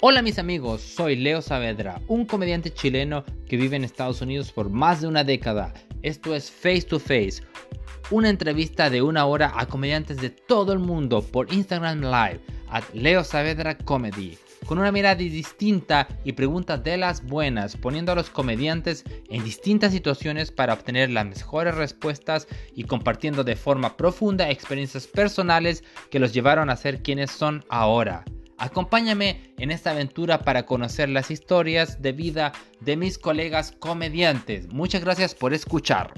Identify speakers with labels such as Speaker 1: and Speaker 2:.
Speaker 1: Hola mis amigos, soy Leo Saavedra, un comediante chileno que vive en Estados Unidos por más de una década. Esto es Face to Face, una entrevista de una hora a comediantes de todo el mundo por Instagram Live, at Leo Saavedra Comedy, con una mirada distinta y preguntas de las buenas, poniendo a los comediantes en distintas situaciones para obtener las mejores respuestas y compartiendo de forma profunda experiencias personales que los llevaron a ser quienes son ahora. Acompáñame en esta aventura para conocer las historias de vida de mis colegas comediantes. Muchas gracias por escuchar.